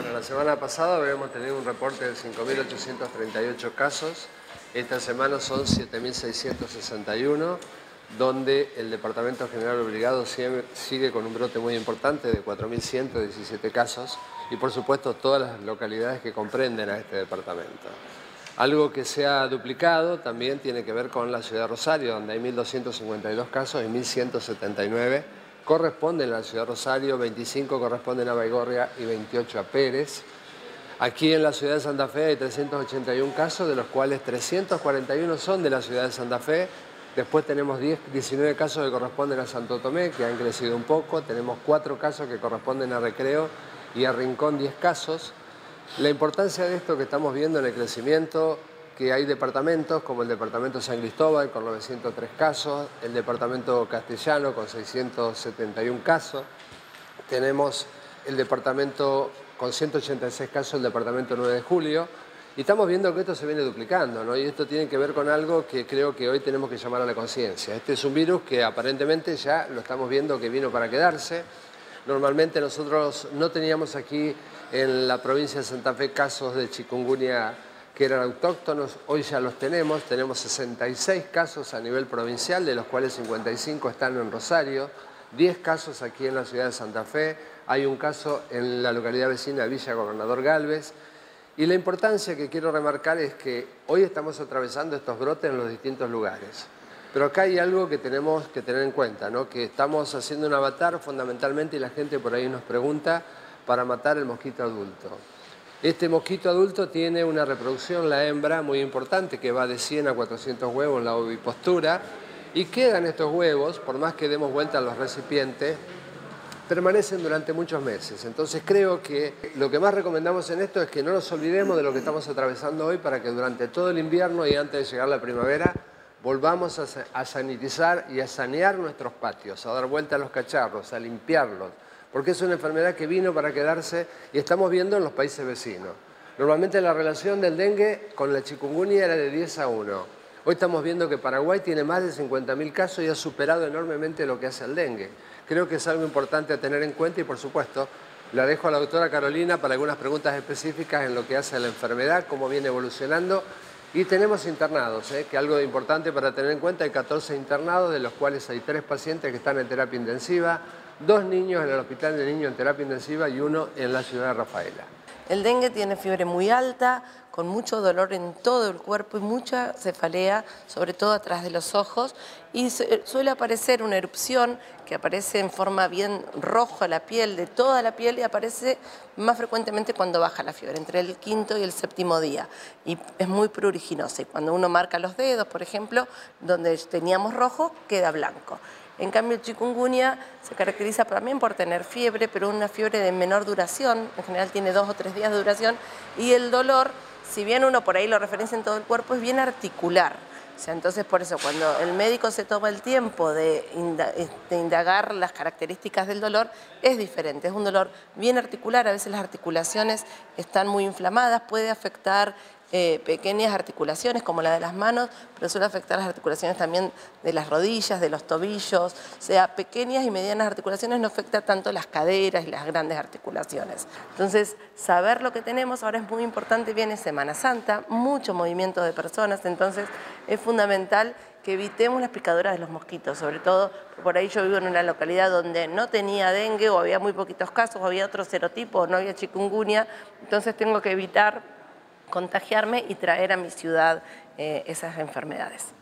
Bueno, la semana pasada habíamos tenido un reporte de 5.838 casos. Esta semana son 7.661, donde el Departamento General Obligado sigue con un brote muy importante de 4.117 casos y por supuesto todas las localidades que comprenden a este departamento. Algo que se ha duplicado también tiene que ver con la ciudad de Rosario, donde hay 1.252 casos y 1.179 corresponden a la ciudad de Rosario, 25 corresponden a Baigorria y 28 a Pérez. Aquí en la ciudad de Santa Fe hay 381 casos, de los cuales 341 son de la ciudad de Santa Fe. Después tenemos 10, 19 casos que corresponden a Santo Tomé, que han crecido un poco. Tenemos 4 casos que corresponden a Recreo y a Rincón 10 casos. La importancia de esto que estamos viendo en el crecimiento que hay departamentos como el departamento San Cristóbal con 903 casos, el departamento Castellano con 671 casos, tenemos el departamento con 186 casos, el departamento 9 de julio, y estamos viendo que esto se viene duplicando, ¿no? y esto tiene que ver con algo que creo que hoy tenemos que llamar a la conciencia. Este es un virus que aparentemente ya lo estamos viendo que vino para quedarse. Normalmente nosotros no teníamos aquí en la provincia de Santa Fe casos de chikungunya que eran autóctonos, hoy ya los tenemos, tenemos 66 casos a nivel provincial, de los cuales 55 están en Rosario, 10 casos aquí en la ciudad de Santa Fe, hay un caso en la localidad vecina de Villa Gobernador Galvez, y la importancia que quiero remarcar es que hoy estamos atravesando estos brotes en los distintos lugares. Pero acá hay algo que tenemos que tener en cuenta, ¿no? que estamos haciendo un avatar fundamentalmente y la gente por ahí nos pregunta para matar el mosquito adulto. Este mosquito adulto tiene una reproducción, la hembra, muy importante, que va de 100 a 400 huevos en la ovipostura, y quedan estos huevos, por más que demos vuelta a los recipientes, permanecen durante muchos meses. Entonces creo que lo que más recomendamos en esto es que no nos olvidemos de lo que estamos atravesando hoy para que durante todo el invierno y antes de llegar la primavera volvamos a, sanitizar y a sanear nuestros patios, a dar vuelta a los cacharros, a limpiarlos, porque es una enfermedad que vino para quedarse y estamos viendo en los países vecinos. Normalmente la relación del dengue con la chikungunya era de 10 a 1. Hoy estamos viendo que Paraguay tiene más de 50.000 casos y ha superado enormemente lo que hace el dengue. Creo que es algo importante a tener en cuenta y por supuesto la dejo a la doctora Carolina para algunas preguntas específicas en lo que hace a la enfermedad, cómo viene evolucionando. Y tenemos internados, ¿eh? que algo importante para tener en cuenta, hay 14 internados, de los cuales hay 3 pacientes que están en terapia intensiva, dos niños en el Hospital de Niños en Terapia Intensiva y uno en la ciudad de Rafaela. El dengue tiene fiebre muy alta, con mucho dolor en todo el cuerpo y mucha cefalea, sobre todo atrás de los ojos, y suele aparecer una erupción que aparece en forma bien roja la piel, de toda la piel, y aparece más frecuentemente cuando baja la fiebre, entre el quinto y el séptimo día, y es muy pruriginosa, y cuando uno marca los dedos, por ejemplo, donde teníamos rojo, queda blanco. En cambio, el chikungunya se caracteriza también por tener fiebre, pero una fiebre de menor duración, en general tiene dos o tres días de duración, y el dolor, si bien uno por ahí lo referencia en todo el cuerpo, es bien articular. O sea, entonces por eso cuando el médico se toma el tiempo de, indagar las características del dolor, es diferente, es un dolor bien articular, a veces las articulaciones están muy inflamadas, puede afectar eh, pequeñas articulaciones como la de las manos, pero suele afectar las articulaciones también de las rodillas, de los tobillos, o sea, pequeñas y medianas articulaciones no afecta tanto las caderas y las grandes articulaciones. Entonces, saber lo que tenemos ahora es muy importante, viene Semana Santa, mucho movimiento de personas, entonces es fundamental que evitemos las picaduras de los mosquitos, sobre todo por ahí yo vivo en una localidad donde no tenía dengue o había muy poquitos casos, o había otro serotipo, o no había chikungunya, entonces tengo que evitar contagiarme y traer a mi ciudad eh, esas enfermedades.